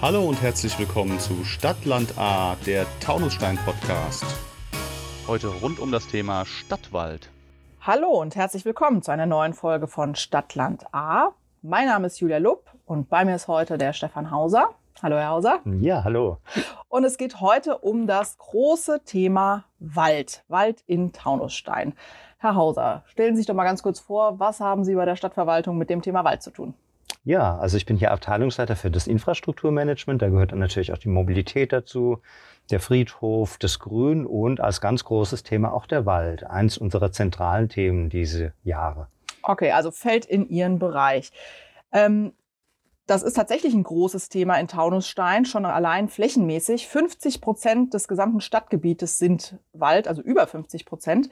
Hallo und herzlich willkommen zu Stadtland A, der Taunusstein Podcast. Heute rund um das Thema Stadtwald. Hallo und herzlich willkommen zu einer neuen Folge von Stadtland A. Mein Name ist Julia Lupp und bei mir ist heute der Stefan Hauser. Hallo, Herr Hauser. Ja, hallo. Und es geht heute um das große Thema Wald. Wald in Taunusstein. Herr Hauser, stellen Sie sich doch mal ganz kurz vor, was haben Sie bei der Stadtverwaltung mit dem Thema Wald zu tun? Ja, also ich bin hier Abteilungsleiter für das Infrastrukturmanagement. Da gehört dann natürlich auch die Mobilität dazu, der Friedhof, das Grün und als ganz großes Thema auch der Wald. Eins unserer zentralen Themen diese Jahre. Okay, also fällt in Ihren Bereich. Ähm, das ist tatsächlich ein großes Thema in Taunusstein, schon allein flächenmäßig. 50 Prozent des gesamten Stadtgebietes sind Wald, also über 50 Prozent.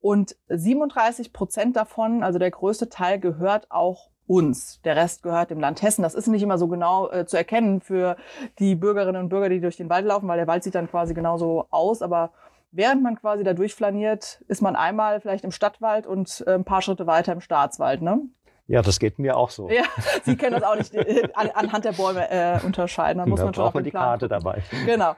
Und 37 Prozent davon, also der größte Teil, gehört auch uns. Der Rest gehört dem Land Hessen. Das ist nicht immer so genau äh, zu erkennen für die Bürgerinnen und Bürger, die durch den Wald laufen, weil der Wald sieht dann quasi genauso aus. Aber während man quasi da durchflaniert, ist man einmal vielleicht im Stadtwald und äh, ein paar Schritte weiter im Staatswald. Ne? Ja, das geht mir auch so. Ja, Sie können das auch nicht äh, an, anhand der Bäume äh, unterscheiden. Da, muss da man braucht man die Karte dabei. Genau.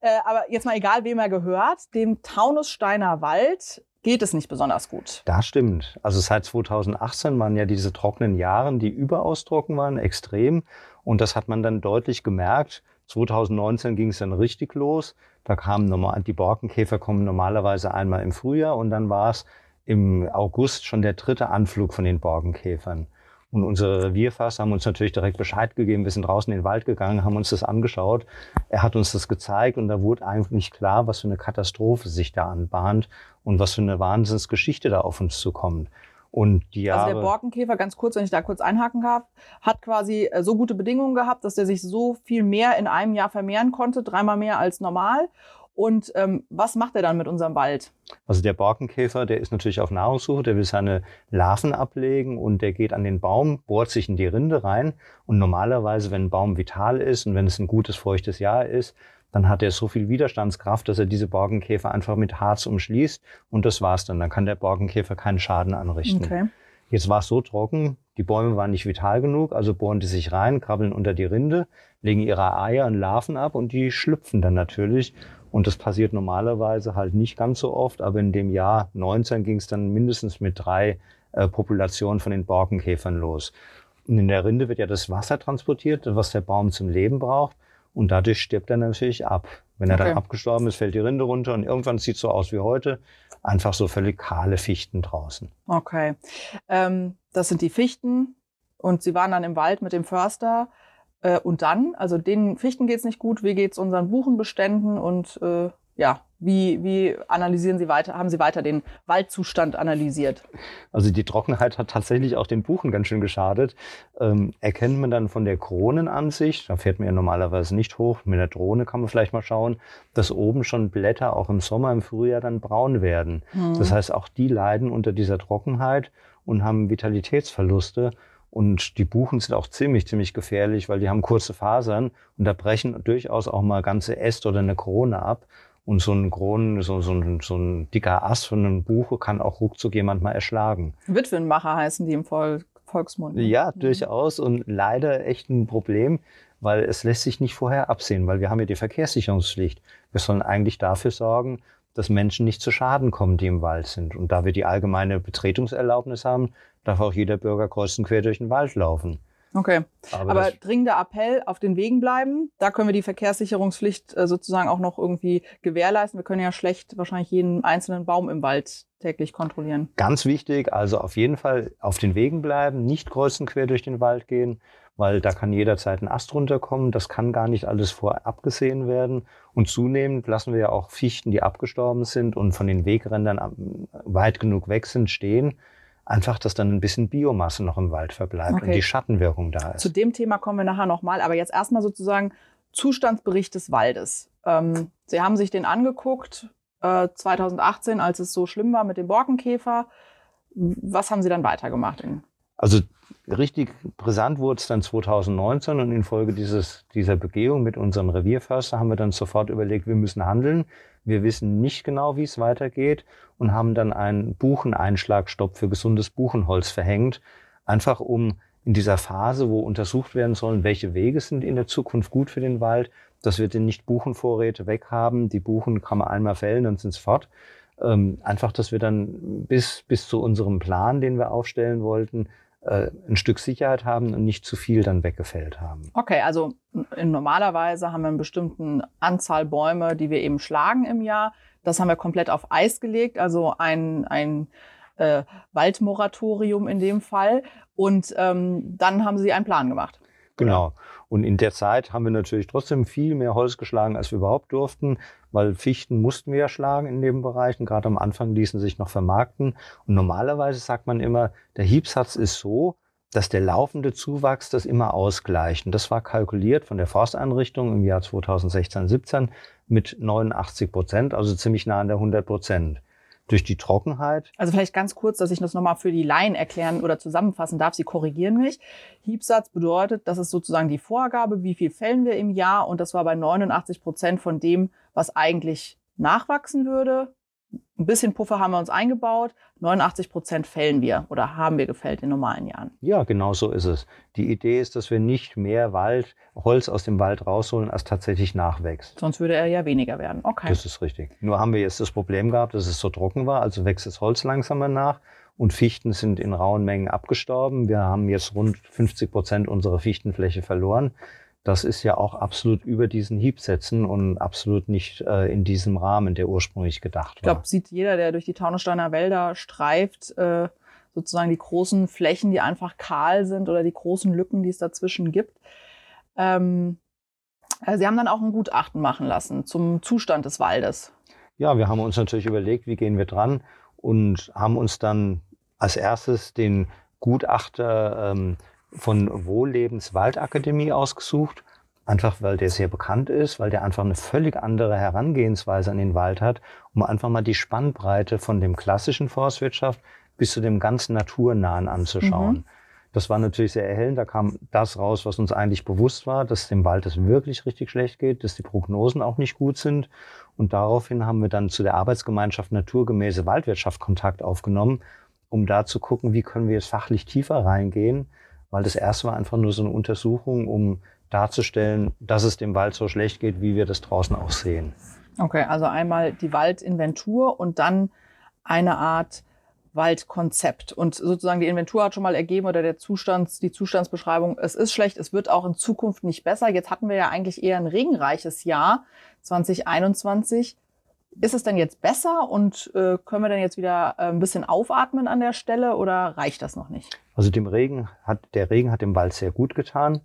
Äh, aber jetzt mal egal, wem er gehört, dem Taunussteiner Wald geht es nicht besonders gut. Das stimmt. Also seit 2018 waren ja diese trockenen Jahre, die überaus trocken waren, extrem. Und das hat man dann deutlich gemerkt. 2019 ging es dann richtig los. Da kamen normal, die Borkenkäfer kommen normalerweise einmal im Frühjahr und dann war es im August schon der dritte Anflug von den Borkenkäfern. Und unsere Revierfasser haben uns natürlich direkt Bescheid gegeben. Wir sind draußen in den Wald gegangen, haben uns das angeschaut. Er hat uns das gezeigt und da wurde eigentlich klar, was für eine Katastrophe sich da anbahnt und was für eine Wahnsinnsgeschichte da auf uns zukommt. Und die Jahre, also der Borkenkäfer, ganz kurz, wenn ich da kurz einhaken darf, hat quasi äh, so gute Bedingungen gehabt, dass der sich so viel mehr in einem Jahr vermehren konnte, dreimal mehr als normal. Und ähm, was macht er dann mit unserem Wald? Also der Borkenkäfer, der ist natürlich auf Nahrungssuche, der will seine Larven ablegen und der geht an den Baum, bohrt sich in die Rinde rein. Und normalerweise, wenn ein Baum vital ist und wenn es ein gutes, feuchtes Jahr ist, dann hat er so viel Widerstandskraft, dass er diese Borkenkäfer einfach mit Harz umschließt und das war's dann. Dann kann der Borkenkäfer keinen Schaden anrichten. Okay. Jetzt war es so trocken, die Bäume waren nicht vital genug, also bohren die sich rein, krabbeln unter die Rinde, legen ihre Eier und Larven ab und die schlüpfen dann natürlich. Und das passiert normalerweise halt nicht ganz so oft, aber in dem Jahr 19 ging es dann mindestens mit drei äh, Populationen von den Borkenkäfern los. Und in der Rinde wird ja das Wasser transportiert, was der Baum zum Leben braucht. Und dadurch stirbt er natürlich ab. Wenn er okay. dann abgestorben ist, fällt die Rinde runter und irgendwann sieht es so aus wie heute. Einfach so völlig kahle Fichten draußen. Okay. Ähm, das sind die Fichten. Und Sie waren dann im Wald mit dem Förster. Äh, und dann, also den Fichten geht es nicht gut, wie geht es unseren Buchenbeständen und äh, ja, wie, wie analysieren Sie weiter, haben Sie weiter den Waldzustand analysiert? Also die Trockenheit hat tatsächlich auch den Buchen ganz schön geschadet. Ähm, erkennt man dann von der Kronenansicht, da fährt man ja normalerweise nicht hoch, mit der Drohne kann man vielleicht mal schauen, dass oben schon Blätter auch im Sommer, im Frühjahr dann braun werden. Mhm. Das heißt, auch die leiden unter dieser Trockenheit und haben Vitalitätsverluste. Und die Buchen sind auch ziemlich, ziemlich gefährlich, weil die haben kurze Fasern und da brechen durchaus auch mal ganze Äste oder eine Krone ab. Und so ein Kronen, so, so, ein, so ein dicker Ast von einem Buche kann auch ruckzuck jemand mal erschlagen. Witwenmacher heißen die im Volk, Volksmund. Ja, mhm. durchaus. Und leider echt ein Problem, weil es lässt sich nicht vorher absehen, weil wir haben ja die Verkehrssicherungspflicht. Wir sollen eigentlich dafür sorgen, dass Menschen nicht zu Schaden kommen, die im Wald sind. Und da wir die allgemeine Betretungserlaubnis haben, darf auch jeder Bürger kreuz und quer durch den Wald laufen. Okay. Aber, Aber dringender Appell, auf den Wegen bleiben. Da können wir die Verkehrssicherungspflicht äh, sozusagen auch noch irgendwie gewährleisten. Wir können ja schlecht wahrscheinlich jeden einzelnen Baum im Wald täglich kontrollieren. Ganz wichtig, also auf jeden Fall auf den Wegen bleiben, nicht kreuz und quer durch den Wald gehen, weil da kann jederzeit ein Ast runterkommen. Das kann gar nicht alles vorab gesehen werden. Und zunehmend lassen wir ja auch Fichten, die abgestorben sind und von den Wegrändern weit genug weg sind, stehen einfach, dass dann ein bisschen Biomasse noch im Wald verbleibt okay. und die Schattenwirkung da ist. Zu dem Thema kommen wir nachher nochmal, aber jetzt erstmal sozusagen Zustandsbericht des Waldes. Ähm, Sie haben sich den angeguckt, äh, 2018, als es so schlimm war mit dem Borkenkäfer. Was haben Sie dann weitergemacht? Also richtig brisant wurde es dann 2019 und infolge dieses, dieser Begehung mit unserem Revierförster haben wir dann sofort überlegt, wir müssen handeln. Wir wissen nicht genau, wie es weitergeht und haben dann einen Bucheneinschlagstopp für gesundes Buchenholz verhängt, einfach um in dieser Phase, wo untersucht werden sollen, welche Wege sind in der Zukunft gut für den Wald, dass wir den nicht Buchenvorräte weghaben. Die Buchen kann man einmal fällen, dann sind es fort. Ähm, einfach, dass wir dann bis, bis zu unserem Plan, den wir aufstellen wollten, äh, ein Stück Sicherheit haben und nicht zu viel dann weggefällt haben. Okay, also in normalerweise haben wir eine bestimmte Anzahl Bäume, die wir eben schlagen im Jahr. Das haben wir komplett auf Eis gelegt, also ein, ein äh, Waldmoratorium in dem Fall. Und ähm, dann haben Sie einen Plan gemacht. Genau. Und in der Zeit haben wir natürlich trotzdem viel mehr Holz geschlagen, als wir überhaupt durften, weil Fichten mussten wir ja schlagen in den Bereichen. Gerade am Anfang ließen sich noch vermarkten. Und normalerweise sagt man immer, der Hiebsatz ist so, dass der laufende Zuwachs das immer ausgleicht. Und das war kalkuliert von der Forsteinrichtung im Jahr 2016, 17 mit 89 Prozent, also ziemlich nah an der 100 Prozent durch die Trockenheit. Also vielleicht ganz kurz, dass ich das nochmal für die Laien erklären oder zusammenfassen darf. Sie korrigieren mich. Hiebsatz bedeutet, das ist sozusagen die Vorgabe, wie viel fällen wir im Jahr. Und das war bei 89 Prozent von dem, was eigentlich nachwachsen würde. Ein bisschen Puffer haben wir uns eingebaut. 89 Prozent fällen wir oder haben wir gefällt in normalen Jahren. Ja, genau so ist es. Die Idee ist, dass wir nicht mehr Wald, Holz aus dem Wald rausholen, als tatsächlich nachwächst. Sonst würde er ja weniger werden. Okay. Das ist richtig. Nur haben wir jetzt das Problem gehabt, dass es so trocken war, also wächst das Holz langsamer nach und Fichten sind in rauen Mengen abgestorben. Wir haben jetzt rund 50 Prozent unserer Fichtenfläche verloren das ist ja auch absolut über diesen Hieb setzen und absolut nicht äh, in diesem Rahmen, der ursprünglich gedacht war. Ich glaube, sieht jeder, der durch die Taunussteiner Wälder streift, äh, sozusagen die großen Flächen, die einfach kahl sind oder die großen Lücken, die es dazwischen gibt. Ähm, äh, Sie haben dann auch ein Gutachten machen lassen zum Zustand des Waldes. Ja, wir haben uns natürlich überlegt, wie gehen wir dran und haben uns dann als erstes den Gutachter ähm, von Wohllebens Waldakademie ausgesucht, einfach weil der sehr bekannt ist, weil der einfach eine völlig andere Herangehensweise an den Wald hat, um einfach mal die Spannbreite von dem klassischen Forstwirtschaft bis zu dem ganz naturnahen anzuschauen. Mhm. Das war natürlich sehr erhellend. Da kam das raus, was uns eigentlich bewusst war, dass dem Wald es wirklich richtig schlecht geht, dass die Prognosen auch nicht gut sind. Und daraufhin haben wir dann zu der Arbeitsgemeinschaft Naturgemäße Waldwirtschaft Kontakt aufgenommen, um da zu gucken, wie können wir jetzt fachlich tiefer reingehen, weil das erste war einfach nur so eine Untersuchung, um darzustellen, dass es dem Wald so schlecht geht, wie wir das draußen auch sehen. Okay, also einmal die Waldinventur und dann eine Art Waldkonzept. Und sozusagen die Inventur hat schon mal ergeben oder der Zustands, die Zustandsbeschreibung, es ist schlecht, es wird auch in Zukunft nicht besser. Jetzt hatten wir ja eigentlich eher ein regenreiches Jahr 2021. Ist es denn jetzt besser und äh, können wir denn jetzt wieder äh, ein bisschen aufatmen an der Stelle oder reicht das noch nicht? Also dem Regen hat, der Regen hat dem Wald sehr gut getan.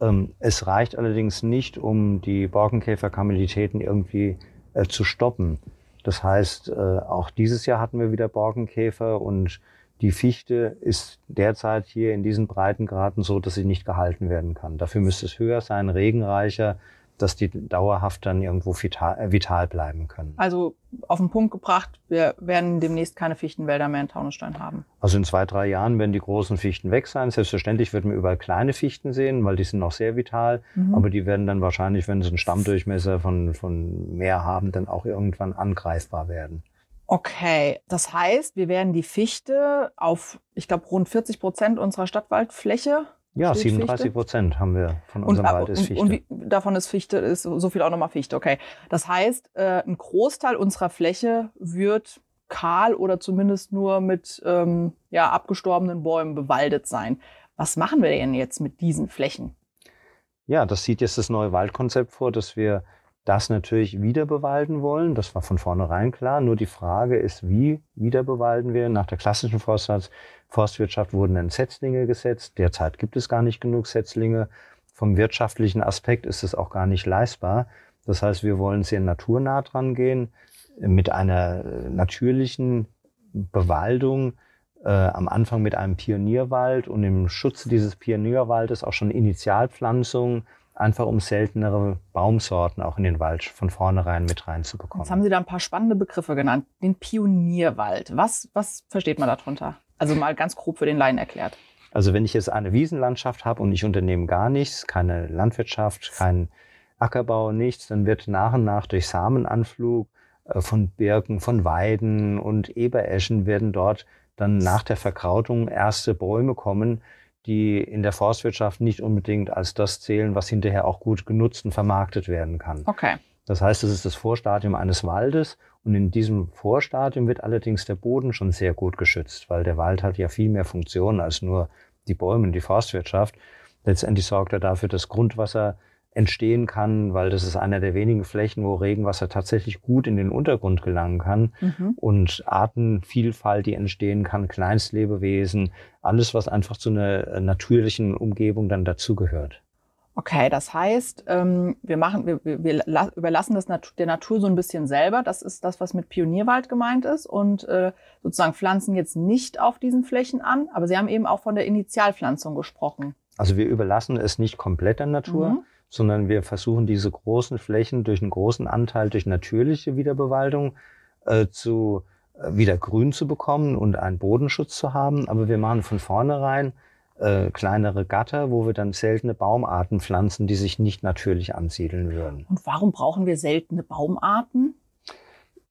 Ähm, es reicht allerdings nicht, um die Borkenkäferkamelitäten irgendwie äh, zu stoppen. Das heißt, äh, auch dieses Jahr hatten wir wieder Borkenkäfer und die Fichte ist derzeit hier in diesen Breitengraden so, dass sie nicht gehalten werden kann. Dafür müsste es höher sein, regenreicher, dass die dauerhaft dann irgendwo vital, äh, vital bleiben können. Also auf den Punkt gebracht, wir werden demnächst keine Fichtenwälder mehr in Taunusstein haben. Also in zwei, drei Jahren werden die großen Fichten weg sein. Selbstverständlich wird man überall kleine Fichten sehen, weil die sind noch sehr vital. Mhm. Aber die werden dann wahrscheinlich, wenn sie einen Stammdurchmesser von, von mehr haben, dann auch irgendwann angreifbar werden. Okay, das heißt, wir werden die Fichte auf, ich glaube, rund 40 Prozent unserer Stadtwaldfläche ja, 37 Prozent haben wir von unserem und, Wald ist Fichte. Und, wie, davon ist Fichte, ist so viel auch nochmal Fichte, okay. Das heißt, äh, ein Großteil unserer Fläche wird kahl oder zumindest nur mit ähm, ja, abgestorbenen Bäumen bewaldet sein. Was machen wir denn jetzt mit diesen Flächen? Ja, das sieht jetzt das neue Waldkonzept vor, dass wir das natürlich wieder bewalden wollen. Das war von vornherein klar. Nur die Frage ist, wie wieder bewalden wir? Nach der klassischen Forstwirtschaft wurden dann Setzlinge gesetzt. Derzeit gibt es gar nicht genug Setzlinge. Vom wirtschaftlichen Aspekt ist es auch gar nicht leistbar. Das heißt, wir wollen sehr naturnah dran gehen, mit einer natürlichen Bewaldung, äh, am Anfang mit einem Pionierwald und im Schutz dieses Pionierwaldes auch schon Initialpflanzungen, einfach um seltenere Baumsorten auch in den Wald von vornherein mit reinzubekommen. Jetzt haben Sie da ein paar spannende Begriffe genannt. Den Pionierwald. Was, was versteht man darunter? Also mal ganz grob für den Laien erklärt. Also wenn ich jetzt eine Wiesenlandschaft habe und ich unternehme gar nichts, keine Landwirtschaft, kein Ackerbau, nichts, dann wird nach und nach durch Samenanflug äh, von Birken, von Weiden und Ebereschen werden dort dann nach der Verkrautung erste Bäume kommen, die in der Forstwirtschaft nicht unbedingt als das zählen, was hinterher auch gut genutzt und vermarktet werden kann. Okay. Das heißt, es ist das Vorstadium eines Waldes und in diesem Vorstadium wird allerdings der Boden schon sehr gut geschützt, weil der Wald hat ja viel mehr Funktionen als nur die Bäume und die Forstwirtschaft. Letztendlich sorgt er dafür, dass Grundwasser entstehen kann, weil das ist einer der wenigen Flächen, wo Regenwasser tatsächlich gut in den Untergrund gelangen kann mhm. und Artenvielfalt, die entstehen kann, Kleinstlebewesen, alles, was einfach zu einer natürlichen Umgebung dann dazugehört. Okay, das heißt, ähm, wir machen, wir, wir überlassen das der Natur so ein bisschen selber. Das ist das, was mit Pionierwald gemeint ist und äh, sozusagen pflanzen jetzt nicht auf diesen Flächen an. Aber Sie haben eben auch von der Initialpflanzung gesprochen. Also wir überlassen es nicht komplett der Natur, mhm. Sondern wir versuchen diese großen Flächen durch einen großen Anteil durch natürliche Wiederbewaldung äh, zu äh, wieder grün zu bekommen und einen Bodenschutz zu haben. Aber wir machen von vornherein äh, kleinere Gatter, wo wir dann seltene Baumarten pflanzen, die sich nicht natürlich ansiedeln würden. Und warum brauchen wir seltene Baumarten?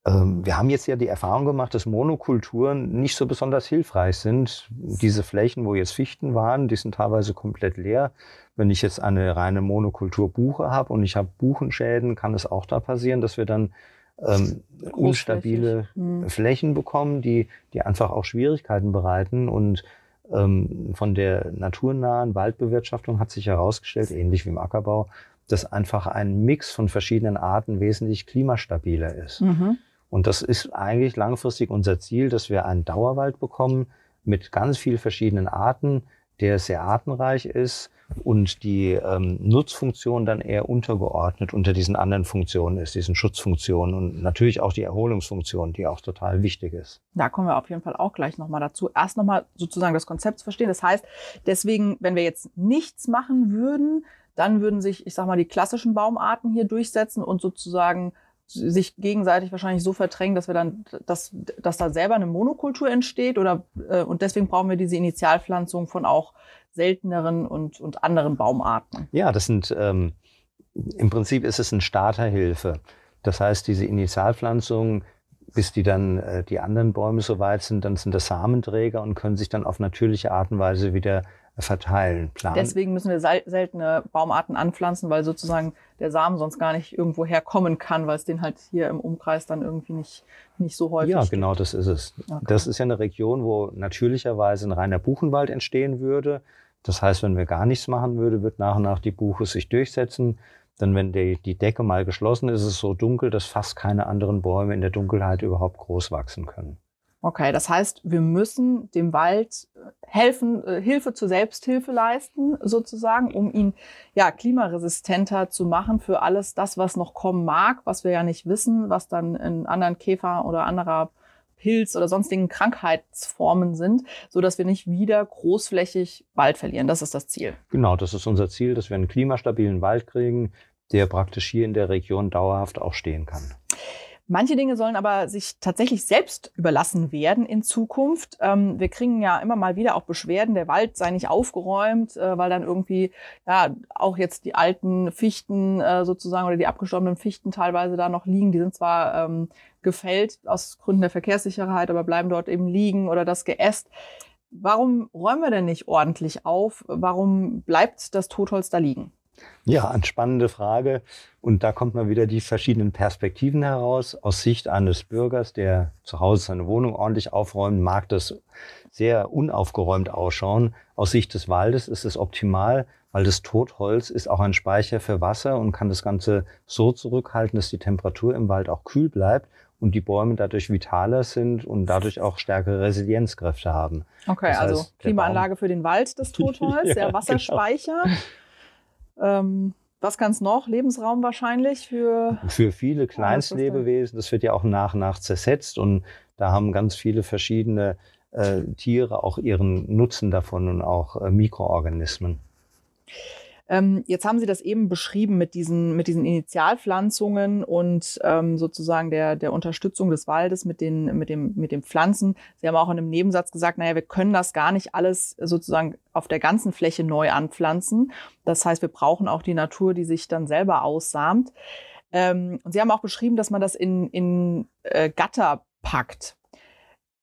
Ähm, wir haben jetzt ja die Erfahrung gemacht, dass Monokulturen nicht so besonders hilfreich sind. Diese Flächen, wo jetzt Fichten waren, die sind teilweise komplett leer. Wenn ich jetzt eine reine Monokultur Buche habe und ich habe Buchenschäden, kann es auch da passieren, dass wir dann ähm, unstabile hm. Flächen bekommen, die, die einfach auch Schwierigkeiten bereiten. Und ähm, von der naturnahen Waldbewirtschaftung hat sich herausgestellt, ähnlich wie im Ackerbau, dass einfach ein Mix von verschiedenen Arten wesentlich klimastabiler ist. Mhm. Und das ist eigentlich langfristig unser Ziel, dass wir einen Dauerwald bekommen mit ganz vielen verschiedenen Arten, der sehr artenreich ist und die ähm, Nutzfunktion dann eher untergeordnet unter diesen anderen Funktionen ist, diesen Schutzfunktionen und natürlich auch die Erholungsfunktion, die auch total wichtig ist. Da kommen wir auf jeden Fall auch gleich nochmal dazu. Erst nochmal sozusagen das Konzept zu verstehen. Das heißt, deswegen, wenn wir jetzt nichts machen würden, dann würden sich, ich sag mal, die klassischen Baumarten hier durchsetzen und sozusagen sich gegenseitig wahrscheinlich so verdrängen, dass wir dann, dass, dass da selber eine Monokultur entsteht oder äh, und deswegen brauchen wir diese Initialpflanzung von auch selteneren und, und anderen Baumarten. Ja, das sind ähm, im Prinzip ist es eine Starterhilfe. Das heißt, diese Initialpflanzung, bis die dann äh, die anderen Bäume so weit sind, dann sind das Samenträger und können sich dann auf natürliche Art und Weise wieder verteilen, planen. Deswegen müssen wir seltene Baumarten anpflanzen, weil sozusagen der Samen sonst gar nicht irgendwo herkommen kann, weil es den halt hier im Umkreis dann irgendwie nicht, nicht so häufig Ja, gibt. genau, das ist es. Okay. Das ist ja eine Region, wo natürlicherweise ein reiner Buchenwald entstehen würde. Das heißt, wenn wir gar nichts machen würden, wird nach und nach die Buche sich durchsetzen. Dann, wenn die, die Decke mal geschlossen ist, ist es so dunkel, dass fast keine anderen Bäume in der Dunkelheit überhaupt groß wachsen können. Okay, das heißt, wir müssen dem Wald äh, helfen, äh, Hilfe zur Selbsthilfe leisten, sozusagen, um ihn ja klimaresistenter zu machen für alles das, was noch kommen mag, was wir ja nicht wissen, was dann in anderen Käfer oder anderer Pilz oder sonstigen Krankheitsformen sind, so dass wir nicht wieder großflächig Wald verlieren. Das ist das Ziel. Genau, das ist unser Ziel, dass wir einen klimastabilen Wald kriegen, der praktisch hier in der Region dauerhaft auch stehen kann. Manche Dinge sollen aber sich tatsächlich selbst überlassen werden in Zukunft. Ähm, wir kriegen ja immer mal wieder auch Beschwerden, der Wald sei nicht aufgeräumt, äh, weil dann irgendwie ja auch jetzt die alten Fichten äh, sozusagen oder die abgestorbenen Fichten teilweise da noch liegen. Die sind zwar ähm, gefällt aus Gründen der Verkehrssicherheit, aber bleiben dort eben liegen oder das Geäst. Warum räumen wir denn nicht ordentlich auf? Warum bleibt das Totholz da liegen? Ja, eine spannende Frage. Und da kommt mal wieder die verschiedenen Perspektiven heraus. Aus Sicht eines Bürgers, der zu Hause seine Wohnung ordentlich aufräumt, mag das sehr unaufgeräumt ausschauen. Aus Sicht des Waldes ist es optimal, weil das Totholz ist auch ein Speicher für Wasser und kann das Ganze so zurückhalten, dass die Temperatur im Wald auch kühl bleibt und die Bäume dadurch vitaler sind und dadurch auch stärkere Resilienzkräfte haben. Okay, das also Klimaanlage für den Wald, das Totholz, ja, der genau. Wasserspeicher. Genau. Ähm, was kann es noch? Lebensraum wahrscheinlich für? Für viele Kleinstlebewesen. Das wird ja auch nach und nach zersetzt und da haben ganz viele verschiedene äh, Tiere auch ihren Nutzen davon und auch äh, Mikroorganismen. Ähm, jetzt haben Sie das eben beschrieben mit diesen, mit diesen Initialpflanzungen und ähm, sozusagen der, der Unterstützung des Waldes mit den, mit, dem, mit den Pflanzen. Sie haben auch in einem Nebensatz gesagt, naja, wir können das gar nicht alles sozusagen auf der ganzen Fläche neu anpflanzen. Das heißt, wir brauchen auch die Natur, die sich dann selber aussamt. Ähm, und Sie haben auch beschrieben, dass man das in, in äh, Gatter packt.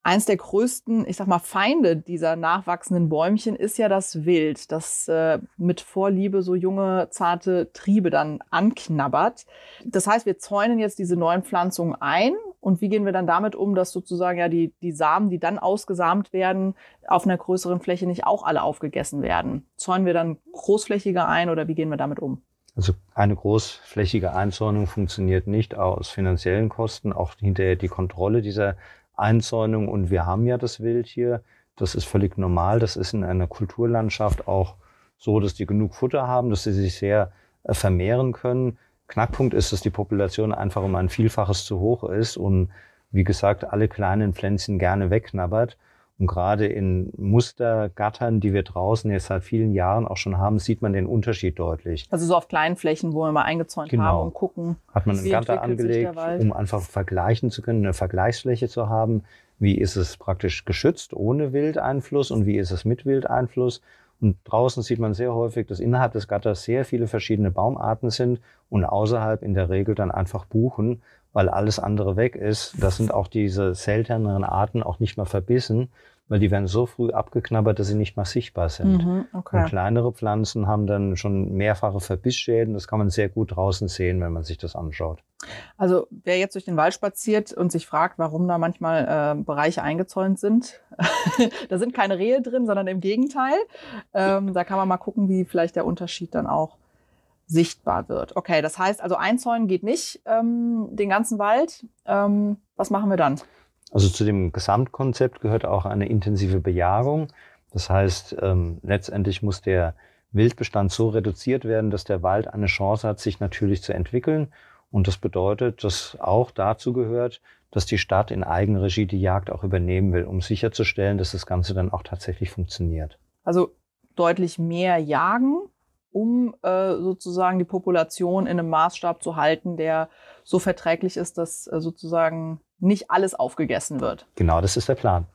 Eins der größten, ich sag mal, Feinde dieser nachwachsenden Bäumchen ist ja das Wild, das äh, mit Vorliebe so junge, zarte Triebe dann anknabbert. Das heißt, wir zäunen jetzt diese neuen Pflanzungen ein. Und wie gehen wir dann damit um, dass sozusagen ja die, die Samen, die dann ausgesamt werden, auf einer größeren Fläche nicht auch alle aufgegessen werden? Zäunen wir dann großflächiger ein oder wie gehen wir damit um? Also eine großflächige Einzäunung funktioniert nicht aus finanziellen Kosten, auch hinterher die Kontrolle dieser Einzäunung und wir haben ja das Wild hier. Das ist völlig normal. Das ist in einer Kulturlandschaft auch so, dass die genug Futter haben, dass sie sich sehr äh, vermehren können. Knackpunkt ist, dass die Population einfach um ein Vielfaches zu hoch ist und wie gesagt, alle kleinen Pflänzchen gerne wegknabbert. Und gerade in Mustergattern, die wir draußen jetzt seit vielen Jahren auch schon haben, sieht man den Unterschied deutlich. Also so auf kleinen Flächen, wo wir mal eingezäunt Genau. haben und gucken. Hat man einen Gatter angelegt, um einfach vergleichen zu können, eine Vergleichsfläche zu haben. Wie ist es praktisch geschützt ohne Wildeinfluss und wie ist es mit Wildeinfluss? Und draußen sieht man sehr häufig, dass innerhalb des Gatters sehr viele verschiedene Baumarten sind und außerhalb in der Regel dann einfach Buchen, weil alles andere weg ist. Das sind auch diese selteneren Arten auch nicht mehr verbissen, weil die werden so früh abgeknabbert, dass sie nicht mehr sichtbar sind. Mhm, Und okay. kleinere Pflanzen haben dann schon mehrfache Verbissschäden. Das kann man sehr gut draußen sehen, wenn man sich das anschaut. Also wer jetzt durch den Wald spaziert und sich fragt, warum da manchmal äh, Bereiche eingezäunt sind, da sind keine Rehe drin, sondern im Gegenteil. Ähm, da kann man mal gucken, wie vielleicht der Unterschied dann auch sichtbar wird. Okay, das heißt also einzäunen geht nicht, ähm, den ganzen Wald. Ähm, was machen wir dann? Also zu dem Gesamtkonzept gehört auch eine intensive Bejagung. Das heißt, ähm, letztendlich muss der Wildbestand so reduziert werden, dass der Wald eine Chance hat, sich natürlich zu entwickeln. Und das bedeutet, dass auch dazu gehört, dass die Stadt in Eigenregie die Jagd auch übernehmen will, um sicherzustellen, dass das Ganze dann auch tatsächlich funktioniert. Also deutlich mehr jagen, um äh, sozusagen die Population in einem Maßstab zu halten, der so verträglich ist, dass äh, sozusagen nicht alles aufgegessen wird. Genau, das ist der Plan.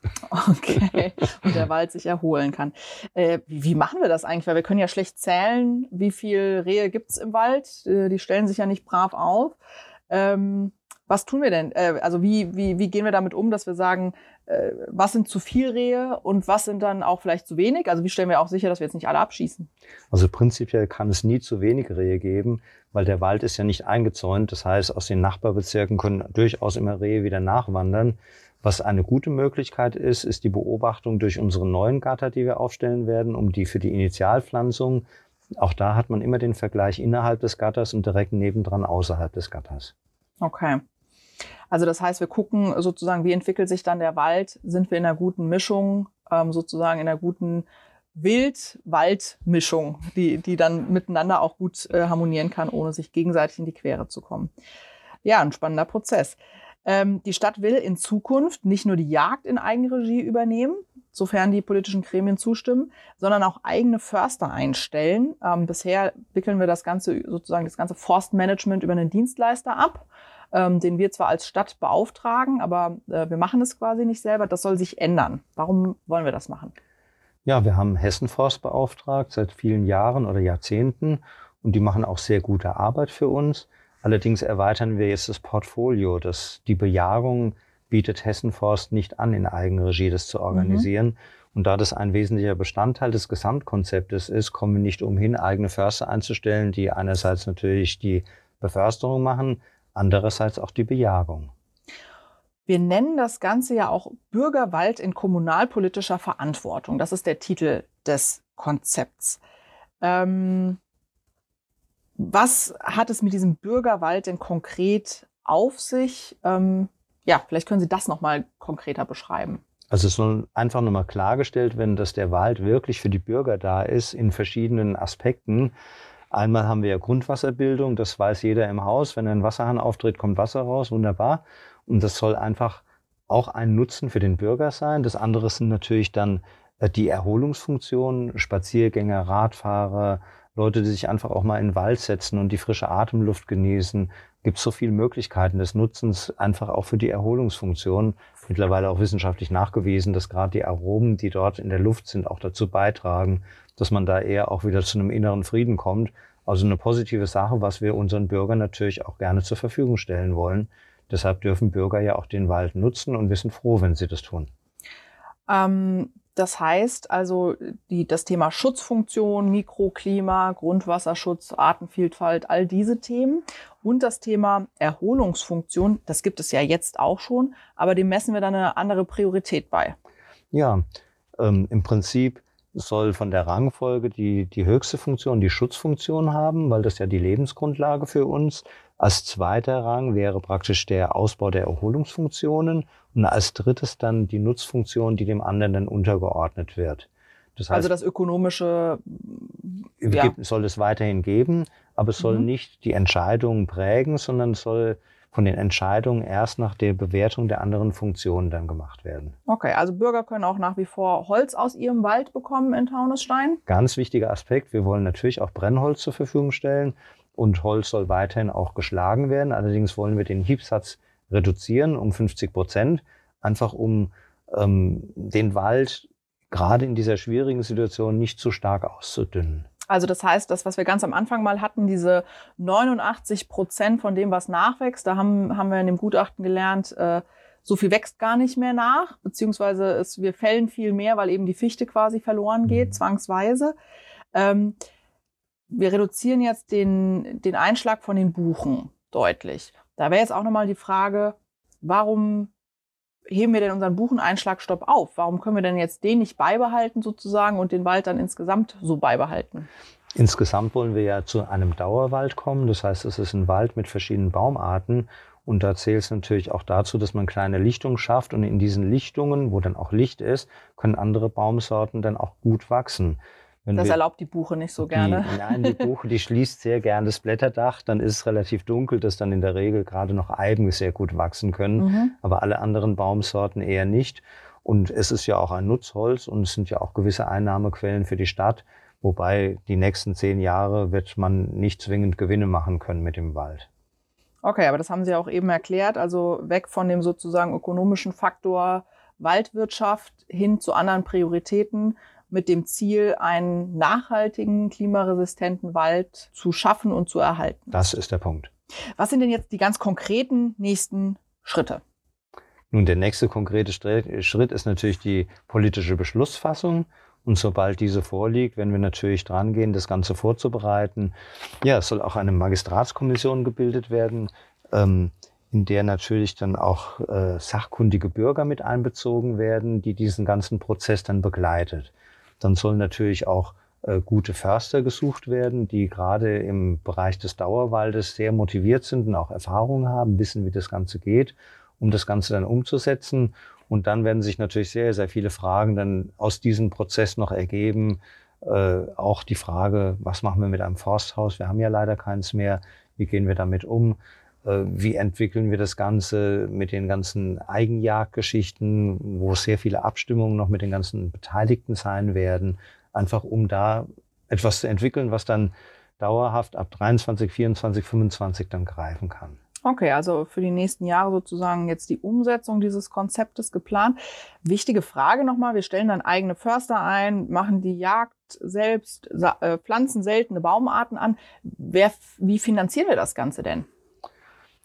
Okay. Und der Wald sich erholen kann. Äh, wie, wie machen wir das eigentlich? Weil wir können ja schlecht zählen, wie viel Rehe gibt's im Wald. Äh, die stellen sich ja nicht brav auf. Ähm, was tun wir denn? Äh, also wie, wie, wie gehen wir damit um, dass wir sagen, äh, was sind zu viel Rehe und was sind dann auch vielleicht zu wenig? Also wie stellen wir auch sicher, dass wir jetzt nicht alle abschießen? Also prinzipiell kann es nie zu wenig Rehe geben, weil der Wald ist ja nicht eingezäunt. Das heißt, aus den Nachbarbezirken können durchaus immer Rehe wieder nachwandern. Was eine gute Möglichkeit ist, ist die Beobachtung durch unsere neuen Gatter, die wir aufstellen werden, um die für die Initialpflanzung. Auch da hat man immer den Vergleich innerhalb des Gatters und direkt nebendran außerhalb des Gatters. Okay. Also das heißt, wir gucken sozusagen, wie entwickelt sich dann der Wald? Sind wir in einer guten Mischung, ähm, sozusagen in einer guten Wild-Wald-Mischung, die, die dann miteinander auch gut äh, harmonieren kann, ohne sich gegenseitig in die Quere zu kommen. Ja, ein spannender Prozess. Ähm, die Stadt will in Zukunft nicht nur die Jagd in Eigenregie übernehmen, sofern die politischen Gremien zustimmen, sondern auch eigene Förster einstellen. Ähm, bisher wickeln wir das ganze, sozusagen das ganze Forstmanagement über einen Dienstleister ab ähm, den wir zwar als Stadt beauftragen, aber äh, wir machen es quasi nicht selber. Das soll sich ändern. Warum wollen wir das machen? Ja, wir haben Hessenforst beauftragt seit vielen Jahren oder Jahrzehnten und die machen auch sehr gute Arbeit für uns. Allerdings erweitern wir jetzt das Portfolio, dass die Bejagung bietet Hessenforst nicht an, in Eigenregie das zu organisieren. Und da das ein wesentlicher Bestandteil des Gesamtkonzeptes ist, kommen wir nicht umhin, eigene Förster einzustellen, die einerseits natürlich die Beförsterung machen, andererseits auch die Bejagung. Wir nennen das Ganze ja auch Bürgerwald in kommunalpolitischer Verantwortung. Das ist der Titel des Konzepts. Ähm, was hat es mit diesem Bürgerwald denn konkret auf sich? Ähm, ja, vielleicht können Sie das nochmal konkreter beschreiben. Also es soll einfach nochmal klargestellt werden, dass der Wald wirklich für die Bürger da ist in verschiedenen Aspekten. Einmal haben wir ja Grundwasserbildung, das weiß jeder im Haus. Wenn ein Wasserhahn auftritt, kommt Wasser raus, wunderbar. Und das soll einfach auch ein Nutzen für den Bürger sein. Das andere sind natürlich dann äh, die Erholungsfunktionen, Spaziergänger, Radfahrer, Leute, die sich einfach auch mal in den Wald setzen und die frische Atemluft genießen. Gibt so viele Möglichkeiten des Nutzens einfach auch für die Erholungsfunktion. Mittlerweile auch wissenschaftlich nachgewiesen, dass gerade die Aromen, die dort in der Luft sind, auch dazu beitragen, dass man da eher auch wieder zu einem inneren Frieden kommt. Also eine positive Sache, was wir unseren Bürgern natürlich auch gerne zur Verfügung stellen wollen, Deshalb dürfen Bürger ja auch den Wald nutzen und wir sind froh, wenn sie das tun. Ähm, das heißt also, die, das Thema Schutzfunktion, Mikroklima, Grundwasserschutz, Artenvielfalt, all diese Themen und das Thema Erholungsfunktion, das gibt es ja jetzt auch schon, aber dem messen wir dann eine andere Priorität bei. Ja, ähm, im Prinzip soll von der Rangfolge die, die höchste Funktion die Schutzfunktion haben, weil das ja die Lebensgrundlage für uns. Als zweiter Rang wäre praktisch der Ausbau der Erholungsfunktionen und als drittes dann die Nutzfunktion, die dem anderen dann untergeordnet wird. Das heißt, also das ökonomische ja. soll es weiterhin geben, aber es soll mhm. nicht die Entscheidungen prägen, sondern es soll von den Entscheidungen erst nach der Bewertung der anderen Funktionen dann gemacht werden. Okay, also Bürger können auch nach wie vor Holz aus ihrem Wald bekommen in Taunusstein? Ganz wichtiger Aspekt. Wir wollen natürlich auch Brennholz zur Verfügung stellen und Holz soll weiterhin auch geschlagen werden. Allerdings wollen wir den Hiebsatz reduzieren um 50 Prozent, einfach um ähm, den Wald gerade in dieser schwierigen Situation nicht zu stark auszudünnen. Also das heißt, das, was wir ganz am Anfang mal hatten, diese 89 Prozent von dem, was nachwächst, da haben, haben wir in dem Gutachten gelernt, äh, so viel wächst gar nicht mehr nach, beziehungsweise es, wir fällen viel mehr, weil eben die Fichte quasi verloren geht, mhm. zwangsweise. Ähm, wir reduzieren jetzt den, den Einschlag von den Buchen deutlich. Da wäre jetzt auch nochmal die Frage, warum heben wir denn unseren Bucheneinschlagstopp auf? Warum können wir denn jetzt den nicht beibehalten sozusagen und den Wald dann insgesamt so beibehalten? Insgesamt wollen wir ja zu einem Dauerwald kommen. Das heißt, es ist ein Wald mit verschiedenen Baumarten. Und da zählt es natürlich auch dazu, dass man kleine Lichtungen schafft. Und in diesen Lichtungen, wo dann auch Licht ist, können andere Baumsorten dann auch gut wachsen. Wenn das erlaubt die Buche nicht so gerne. Die, nein, die Buche, die schließt sehr gern das Blätterdach. Dann ist es relativ dunkel, dass dann in der Regel gerade noch Eiben sehr gut wachsen können. Mhm. Aber alle anderen Baumsorten eher nicht. Und es ist ja auch ein Nutzholz und es sind ja auch gewisse Einnahmequellen für die Stadt. Wobei die nächsten zehn Jahre wird man nicht zwingend Gewinne machen können mit dem Wald. Okay, aber das haben Sie auch eben erklärt. Also weg von dem sozusagen ökonomischen Faktor Waldwirtschaft hin zu anderen Prioritäten mit dem Ziel, einen nachhaltigen, klimaresistenten Wald zu schaffen und zu erhalten. Das ist der Punkt. Was sind denn jetzt die ganz konkreten nächsten Schritte? Nun, der nächste konkrete Schritt ist natürlich die politische Beschlussfassung. Und sobald diese vorliegt, werden wir natürlich dran gehen, das Ganze vorzubereiten. Ja, es soll auch eine Magistratskommission gebildet werden, ähm, in der natürlich dann auch äh, sachkundige Bürger mit einbezogen werden, die diesen ganzen Prozess dann begleitet. Dann sollen natürlich auch äh, gute Förster gesucht werden, die gerade im Bereich des Dauerwaldes sehr motiviert sind und auch Erfahrungen haben, wissen, wie das Ganze geht, um das Ganze dann umzusetzen. Und dann werden sich natürlich sehr, sehr viele Fragen dann aus diesem Prozess noch ergeben. Äh, auch die Frage, was machen wir mit einem Forsthaus? Wir haben ja leider keins mehr. Wie gehen wir damit um? Äh, wie entwickeln wir das Ganze mit den ganzen Eigenjagdgeschichten, wo sehr viele Abstimmungen noch mit den ganzen Beteiligten sein werden, einfach um da etwas zu entwickeln, was dann dauerhaft ab 23, 24, 25 dann greifen kann. Okay, also für die nächsten Jahre sozusagen jetzt die Umsetzung dieses Konzeptes geplant. Wichtige Frage nochmal, wir stellen dann eigene Förster ein, machen die Jagd selbst, äh, pflanzen seltene Baumarten an. Wer, wie finanzieren wir das Ganze denn?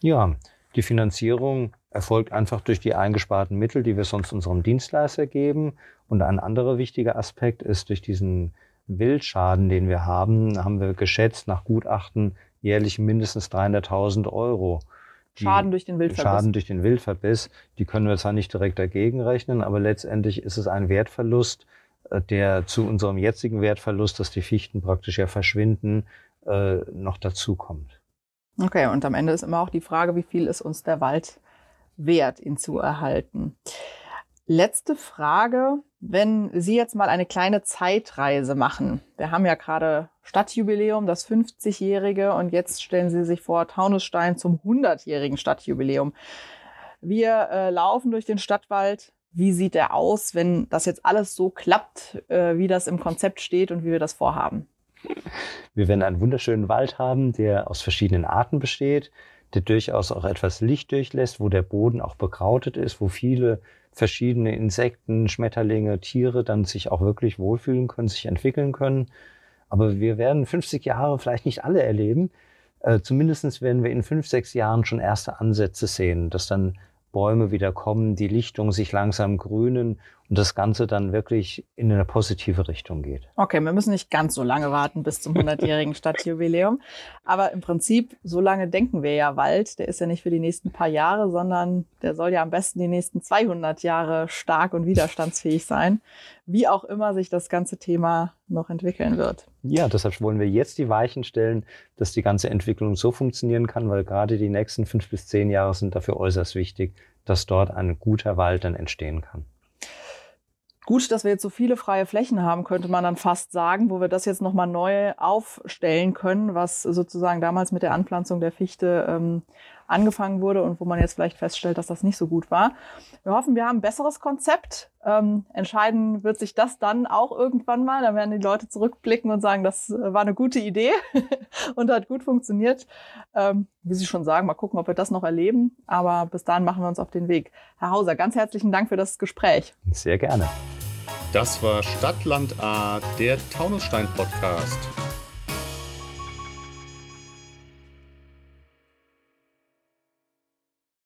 Ja, die Finanzierung erfolgt einfach durch die eingesparten Mittel, die wir sonst unserem Dienstleister geben. Und ein anderer wichtiger Aspekt ist durch diesen Wildschaden, den wir haben, haben wir geschätzt nach Gutachten jährlich mindestens 300.000 Euro. Die Schaden durch den Wildverbiss. Schaden durch den Wildverbiss. Die können wir zwar nicht direkt dagegen rechnen, aber letztendlich ist es ein Wertverlust, äh, der zu unserem jetzigen Wertverlust, dass die Fichten praktisch ja verschwinden, äh, noch dazukommt. Okay, und am Ende ist immer auch die Frage, wie viel ist uns der Wald wert, ihn zu erhalten. Letzte Frage, wenn Sie jetzt mal eine kleine Zeitreise machen. Wir haben ja gerade Stadtjubiläum, das 50-jährige, und jetzt stellen Sie sich vor, Taunusstein zum 100-jährigen Stadtjubiläum. Wir äh, laufen durch den Stadtwald. Wie sieht er aus, wenn das jetzt alles so klappt, äh, wie das im Konzept steht und wie wir das vorhaben? Wir werden einen wunderschönen Wald haben, der aus verschiedenen Arten besteht, der durchaus auch etwas Licht durchlässt, wo der Boden auch bekrautet ist, wo viele verschiedene Insekten, Schmetterlinge, Tiere dann sich auch wirklich wohlfühlen können, sich entwickeln können. Aber wir werden 50 Jahre vielleicht nicht alle erleben. Äh, Zumindest werden wir in fünf, sechs Jahren schon erste Ansätze sehen, dass dann Bäume wieder kommen, die Lichtungen sich langsam grünen und das Ganze dann wirklich in eine positive Richtung geht. Okay, wir müssen nicht ganz so lange warten bis zum 100-jährigen Stadtjubiläum. Aber im Prinzip, so lange denken wir ja Wald. Der ist ja nicht für die nächsten paar Jahre, sondern der soll ja am besten die nächsten 200 Jahre stark und widerstandsfähig sein. Wie auch immer sich das ganze Thema noch entwickeln wird. Ja, deshalb wollen wir jetzt die Weichen stellen, dass die ganze Entwicklung so funktionieren kann, weil gerade die nächsten fünf bis zehn Jahre sind dafür äußerst wichtig, dass dort ein guter Wald dann entstehen kann. Gut, dass wir jetzt so viele freie Flächen haben, könnte man dann fast sagen, wo wir das jetzt nochmal neu aufstellen können, was sozusagen damals mit der Anpflanzung der Fichte ähm, angefangen wurde und wo man jetzt vielleicht feststellt, dass das nicht so gut war. Wir hoffen, wir haben ein besseres Konzept. Ähm, entscheiden wird sich das dann auch irgendwann mal. Dann werden die Leute zurückblicken und sagen, das äh, war eine gute Idee und hat gut funktioniert. Ähm, wie Sie schon sagen, mal gucken, ob wir das noch erleben. Aber bis dahin machen wir uns auf den Weg. Herr Hauser, ganz herzlichen Dank für das Gespräch. Sehr gerne. Das war Stadtland A, der Taunusstein-Podcast.